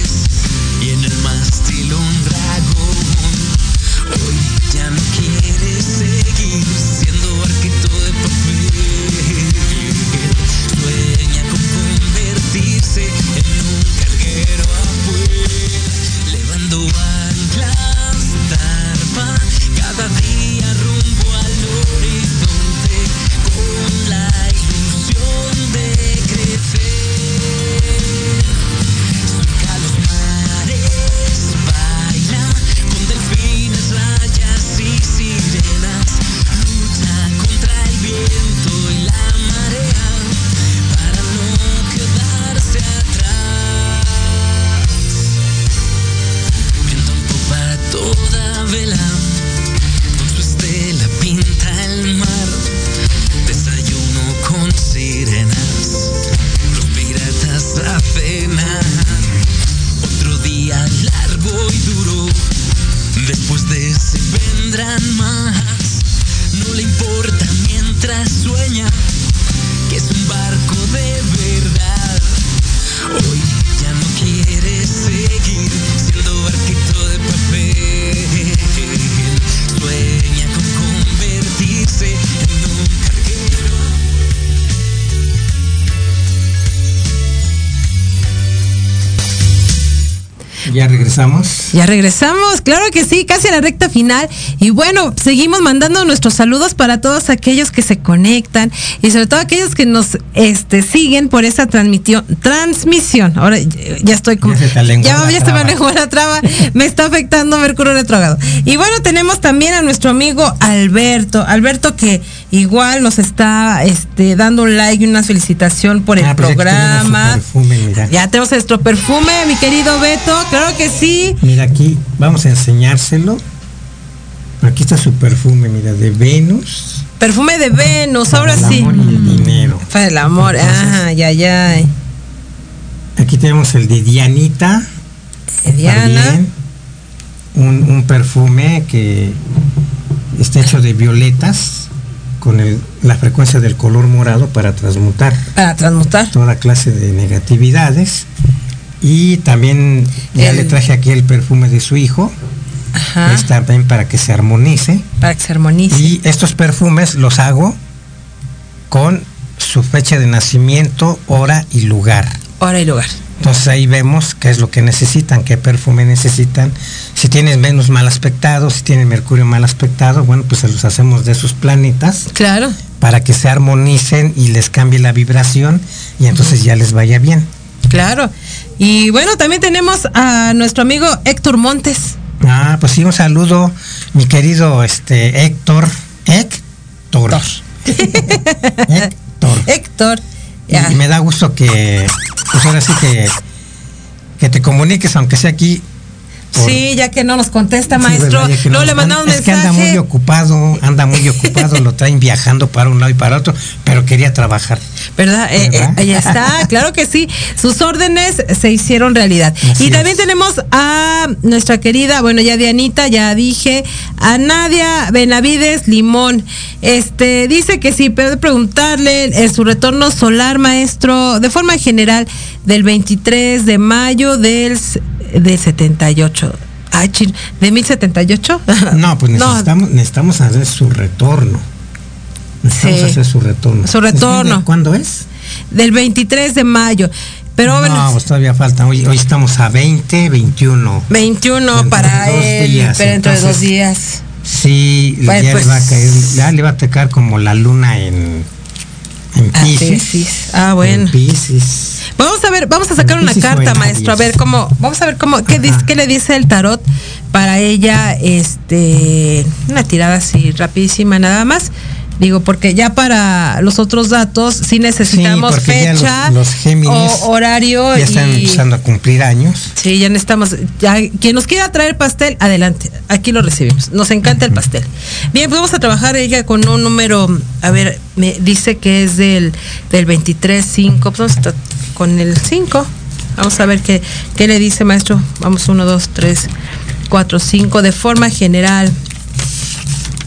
Ya regresamos, claro que sí, casi a la recta final. Y bueno, seguimos mandando nuestros saludos para todos aquellos que se conectan y sobre todo aquellos que nos este, siguen por esta transmisión. transmisión. Ahora ya estoy como. Ya se ya, la ya se me la traba, me está afectando Mercurio retrogrado. Y bueno, tenemos también a nuestro amigo Alberto. Alberto que igual nos está este, dando un like y una felicitación por el Ah, pues programa. perfume, mira. Ya tenemos nuestro perfume, mi querido Beto. Claro que sí. Mira aquí, vamos a enseñárselo. Aquí está su perfume, mira, de Venus. Perfume de Venus, para ahora el sí. amor y el dinero. Para el amor, ah, ya, ya. Aquí tenemos el de Dianita. Diana. También. Un, un perfume que está hecho de violetas con el- la frecuencia del color morado para transmutar Para transmutar. toda clase de negatividades. Y también ya El- le traje aquí el perfume de su hijo, Ajá. es también para que se armonice. Para que se armonice. Y estos perfumes los hago con su fecha de nacimiento, hora y lugar. Hora y lugar. Entonces ahí vemos qué es lo que necesitan, qué perfume necesitan. Si tienen Venus mal aspectado, si tienen Mercurio mal aspectado, bueno, pues se los hacemos de esos planetas Claro. para que se armonicen y les cambie la vibración y entonces ya les vaya bien. Claro. Y bueno, también tenemos a nuestro amigo Héctor Montes. Ah, pues sí, un saludo, mi querido este Héctor. Héctor. Héctor. Héctor. Y me da gusto que, pues ahora sí que, que te comuniques, aunque sea aquí. Por- Sí, ya que no nos contesta, maestro. no, no- le mandamos es que anda mensaje. muy ocupado, anda muy ocupado, lo traen viajando para un lado y para otro, pero quería trabajar. ¿Verdad? Eh, eh, está, claro que sí. Sus órdenes se hicieron realidad. Así y también es. tenemos a nuestra querida, bueno, ya Dianita, ya dije, a Nadia Benavides Limón. Este, dice que sí, puede preguntarle eh, su retorno solar, maestro, de forma general, del 23 de mayo del, del 78. Ay, ¿de 1078? No, pues necesitamos, necesitamos hacer su retorno. Necesitamos Sí. hacer su retorno. Su retorno. ¿Es- ¿Cuándo es? del 23 de mayo. Pero no, pues todavía falta. Hoy, hoy estamos a 20, 21. 21 Dentro para de él, días, pero dentro de dos entonces, días. Sí, Bueno, ya pues- le va a caer, ya le va a tocar como la luna en, en Pisces. Ah, bueno. En Pisces. Vamos a ver, vamos a sacar una carta, maestro, a ver cómo, vamos a ver cómo, qué, dice, qué le dice el tarot para ella, este, una tirada así rapidísima nada más. Digo, porque ya para los otros datos sí necesitamos los- fecha, los Géminis o horario Ya están y empezando a cumplir años. Sí, ya necesitamos. Ya, quien nos quiera traer pastel, adelante. Aquí lo recibimos. Nos encanta el pastel. Bien, pues vamos a trabajar ella con un número. A ver, me dice que es del, del 23-5. Pues vamos a con el 5. Vamos a ver qué, qué le dice, maestro. Vamos, 1, 2, 3, 4, 5. De forma general.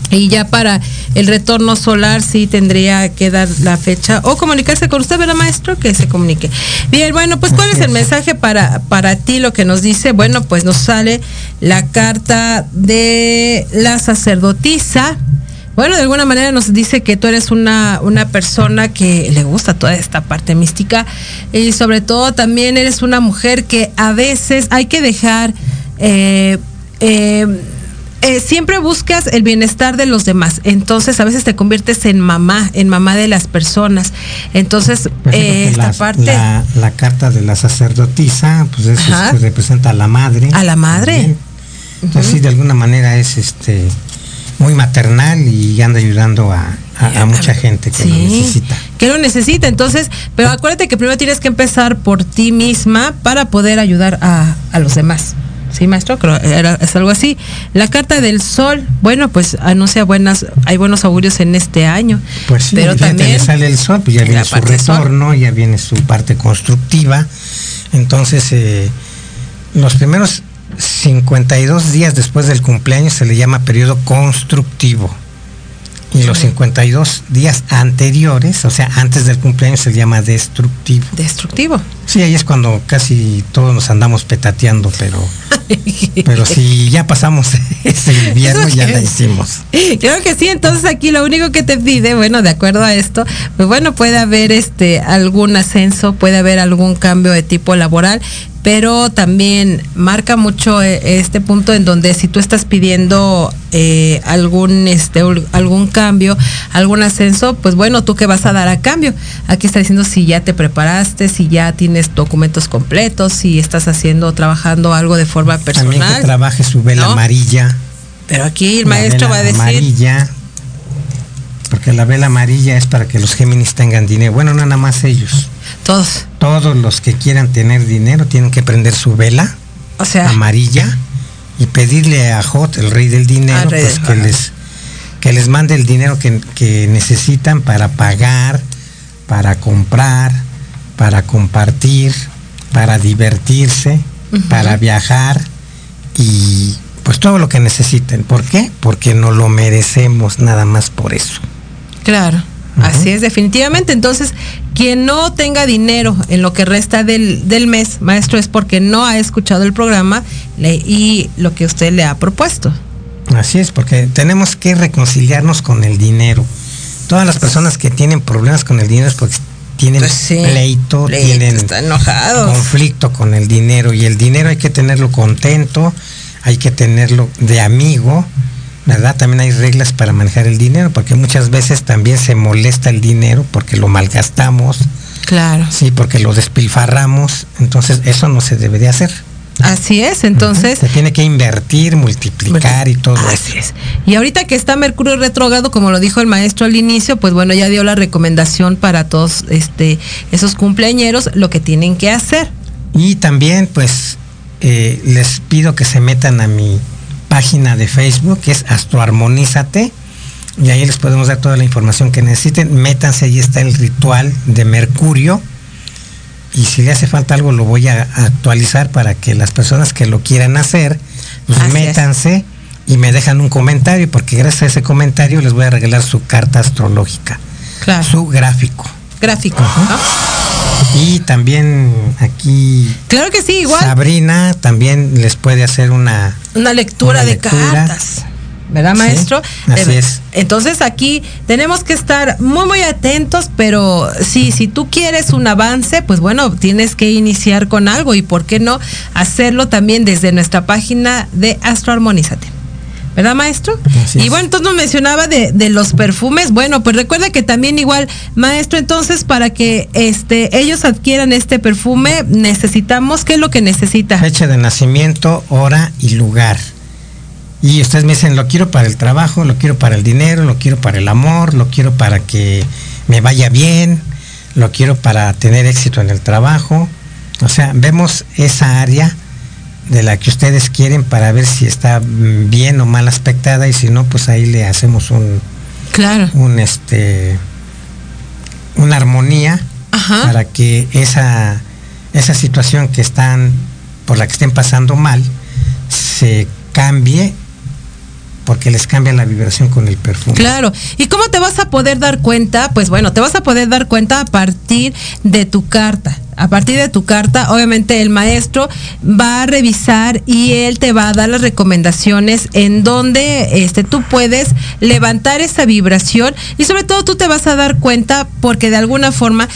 Y ya para el retorno solar sí tendría que dar la fecha o comunicarse con usted, ¿verdad, maestro? Que se comunique. Bien, bueno, pues ¿cuál es el mensaje para, para ti lo que nos dice? Bueno, pues nos sale la carta de la sacerdotisa. Bueno, de alguna manera nos dice que tú eres una, una persona que le gusta toda esta parte mística y sobre todo también eres una mujer que a veces hay que dejar... eh, eh, eh, siempre buscas el bienestar de los demás. Entonces, a veces te conviertes en mamá, en mamá de las personas. Entonces, eh, esta parte. La, la carta de la sacerdotisa, pues eso Ajá. este, representa a la madre. A la madre. Entonces, sí, de alguna manera es este muy maternal y anda ayudando a, a- a mucha gente que lo necesita. que lo necesita. Entonces, pero acuérdate que primero tienes que empezar por ti misma para poder ayudar a, a los demás. Sí, maestro, creo era, es algo así. La carta del sol, bueno, pues anuncia buenas, hay buenos augurios en este año. Pues sí, pero fíjate, también le sale el sol, pues ya viene su retorno, ya viene su parte constructiva. Entonces, eh, los primeros 52 días después del cumpleaños se le llama periodo constructivo. Y los 52 días anteriores, o sea, antes del cumpleaños, se le llama destructivo. destructivo. Sí, ahí es cuando casi todos nos andamos petateando, pero, pero si ya pasamos ese invierno, ya la hicimos. Creo que sí, entonces aquí lo único que te pide, bueno, de acuerdo a esto, pues bueno, puede haber este algún ascenso, puede haber algún cambio de tipo laboral, pero también marca mucho eh, este punto en donde si tú estás pidiendo eh, algún este algún cambio, algún ascenso, pues bueno, tú qué vas a dar a cambio. Aquí está diciendo si ya te preparaste, si ya tienes documentos completos, si estás haciendo trabajando algo de forma También que personal. trabaje su vela ¿no? amarilla. Pero aquí el la maestro va a decir Amarilla, porque la vela amarilla es para que los Géminis tengan dinero. Bueno, no nada más ellos. Todos. Todos los que quieran tener dinero tienen que prender su vela O sea, amarilla y pedirle a Jot, el rey del dinero, rey pues del- que les que les mande el dinero que, que necesitan para pagar, para comprar, para compartir, para divertirse, para viajar y pues pues todo lo que necesiten. ¿Por qué? Porque no lo merecemos nada más por eso. Claro. Así es, definitivamente. Entonces, quien no tenga dinero en lo que resta del, del mes, maestro, es porque no ha escuchado el programa y lo que usted le ha propuesto. Así es, porque tenemos que reconciliarnos con el dinero. Todas las personas que tienen problemas con el dinero es porque tienen Pues sí, pleito, pleito, tienen conflicto con el dinero y el dinero hay que tenerlo contento, hay que tenerlo de amigo, ¿verdad? También hay reglas para manejar el dinero, porque muchas veces también se molesta el dinero porque lo malgastamos, Claro. sí, porque lo despilfarramos, entonces eso no se debería hacer. Así es, entonces. Se tiene que invertir, multiplicar y todo Así es. Y ahorita que está Mercurio retrógrado, como lo dijo el maestro al inicio, pues bueno, ya dio la recomendación para todos este, esos cumpleañeros lo que tienen que hacer. Y también, pues, eh, les pido que se metan a mi página de Facebook, que es Astroarmonízate, y ahí les podemos dar toda la información que necesiten. Métanse, ahí está el ritual de Mercurio. Y si le hace falta algo, lo voy a actualizar para que las personas que lo quieran hacer, pues Así es. métanse y me dejan un comentario, porque gracias a ese comentario les voy a regalar su carta astrológica, Claro. su gráfico. Gráfico. ¿no? Y también aquí Claro que sí, igual. Sabrina también les puede hacer una Una lectura Una de lectura. cartas. ¿Verdad, Sí, maestro? así es. Entonces aquí tenemos que estar muy, muy atentos, pero sí, si tú quieres un avance, pues bueno, tienes que iniciar con algo y por qué no hacerlo también desde nuestra página de Astroarmonízate. ¿Verdad, maestro? Así y bueno, entonces nos mencionaba de, de los perfumes. Bueno, pues recuerda que también igual, maestro, entonces para que este ellos adquieran este perfume, necesitamos, ¿qué es lo que necesita? fecha de nacimiento, hora y lugar. Y ustedes me dicen, lo quiero para el trabajo, lo quiero para el dinero, lo quiero para el amor, lo quiero para que me vaya bien, lo quiero para tener éxito en el trabajo. O sea, vemos esa área de la que ustedes quieren para ver si está mm, bien o mal aspectada y si no, pues ahí le hacemos un, Claro. un este una armonía Ajá. para que esa esa situación que están por la que estén pasando mal se cambie porque les cambia la vibración con el perfume. Claro. ¿Y cómo te vas a poder dar cuenta? Pues bueno, te vas a poder dar cuenta a partir de tu carta. A partir de tu carta, obviamente el maestro va a revisar y él te va a dar las recomendaciones en donde este, tú puedes levantar esa vibración y sobre todo tú te vas a dar cuenta porque de alguna forma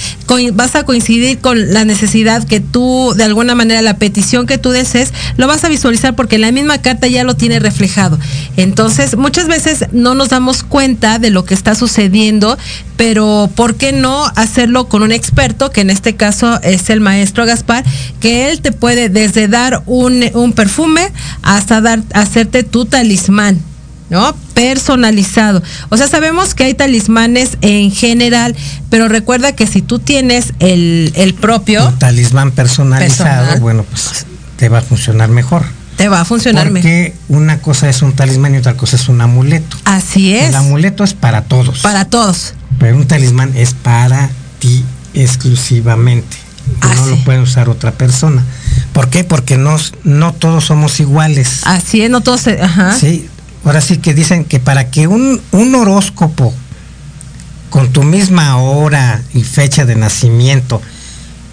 vas a coincidir con la necesidad que tú, de alguna manera, la petición que tú desees, lo vas a visualizar porque la misma carta ya lo tiene reflejado. Entonces, muchas veces no nos damos cuenta de lo que está sucediendo, pero ¿por qué no hacerlo con un experto, que en este caso es el maestro Gaspar, que él te puede desde dar un, un perfume hasta dar, hacerte tu talismán? ¿no? Personalizado. O sea, sabemos que hay talismanes en general, pero recuerda que si tú tienes el, el propio, Un talismán personalizado, Personal. bueno, pues te va a funcionar mejor. Te va a funcionar. Porque una cosa es un talismán y otra cosa es un amuleto. Así es. El amuleto es para todos. Para todos. Pero un talismán es para ti exclusivamente. Ah, no lo puede usar otra persona. ¿Por qué? Porque no, no todos somos iguales. Así es, no todos. se- Ajá. Sí, ahora sí que dicen que para que un, un horóscopo con tu misma hora y fecha de nacimiento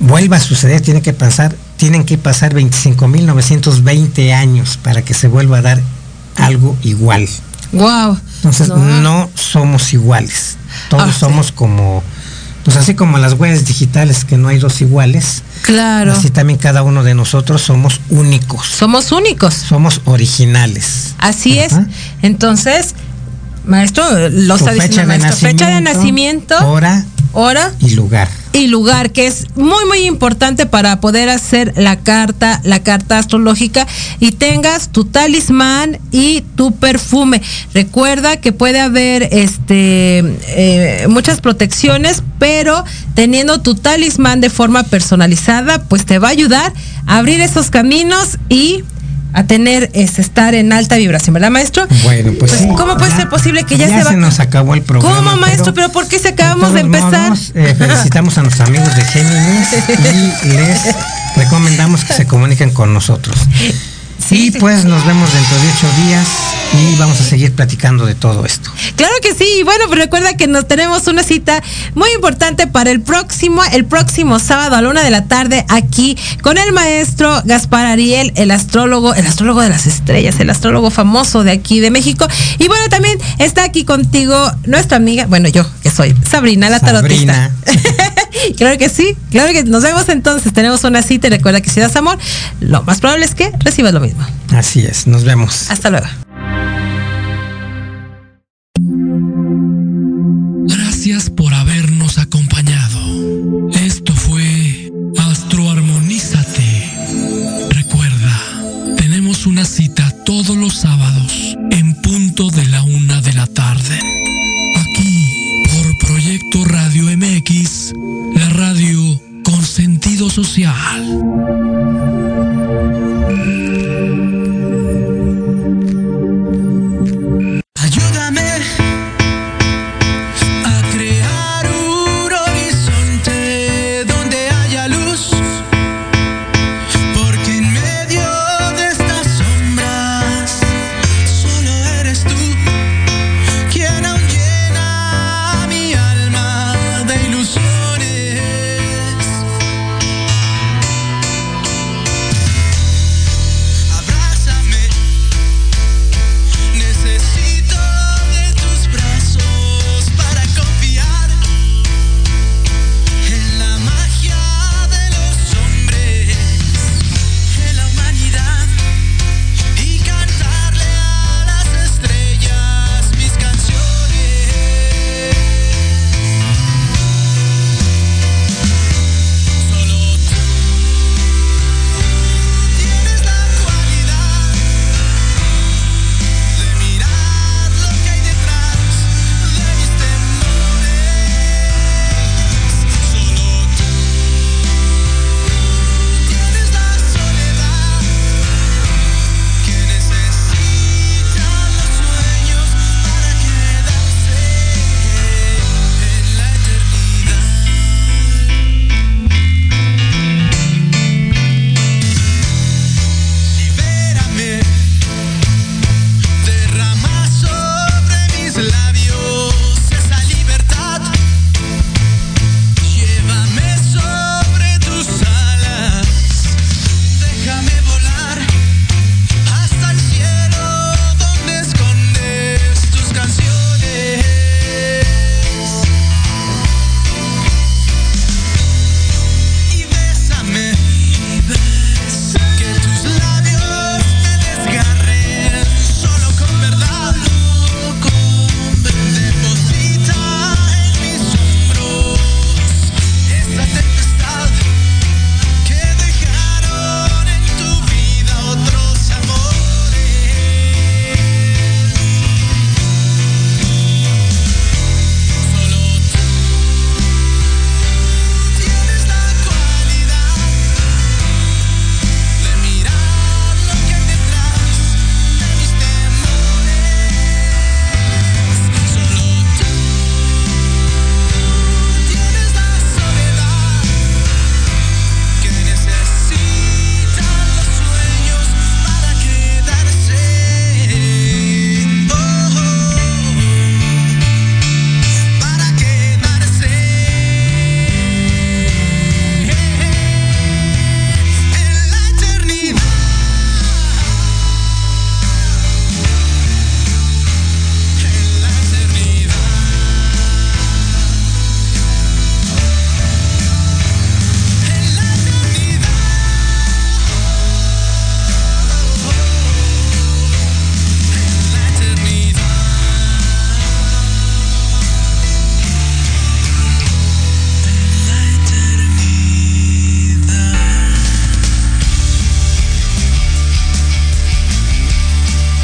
vuelva a suceder, tiene que pasar, tienen que pasar 25.920 años para que se vuelva a dar algo igual. Wow. Entonces no, somos iguales. Todos Ah, sí. somos como, pues así como las huellas digitales que no hay dos iguales. Claro. Así también cada uno de nosotros somos únicos. Somos únicos. Somos originales. Así es. Entonces, maestro, lo está diciendo fecha de maestro. Fecha de nacimiento, nacimiento, hora hora y lugar. Y lugar, que es muy muy importante para poder hacer la carta, la carta astrológica y tengas tu talismán y tu perfume. Recuerda que puede haber este eh, muchas protecciones, pero teniendo tu talismán de forma personalizada, pues te va a ayudar a abrir esos caminos y a tener es estar en alta vibración, ¿verdad, maestro? Bueno, pues, Pues, sí, ¿cómo puede ser posible que ya se va- nos acabó el programa. ¿Cómo, maestro? ¿Pero por qué si acabamos de empezar? modos, eh, felicitamos a nuestros amigos de Géminis y les recomendamos que se comuniquen con nosotros. y pues nos vemos dentro de ocho días y vamos a seguir platicando de todo esto. Claro que sí, bueno, pero recuerda que nos tenemos una cita muy importante para el próximo, el próximo sábado a la una de la tarde aquí con el maestro Gaspar Ariel, el astrólogo, el astrólogo de las estrellas, el astrólogo famoso de aquí de México. Y bueno, también está aquí contigo nuestra amiga, bueno, yo que soy Sabrina la tarotista. claro que sí, claro que nos vemos entonces, tenemos una cita y recuerda que si das amor, lo más probable es que recibas lo mismo. Así es, nos vemos. Hasta luego. Gracias por habernos acompañado. Esto fue Astroarmonízate. Recuerda, tenemos una cita todos los sábados en punto de la una de la tarde. Aquí, por Proyecto Radio MX, la radio con sentido social.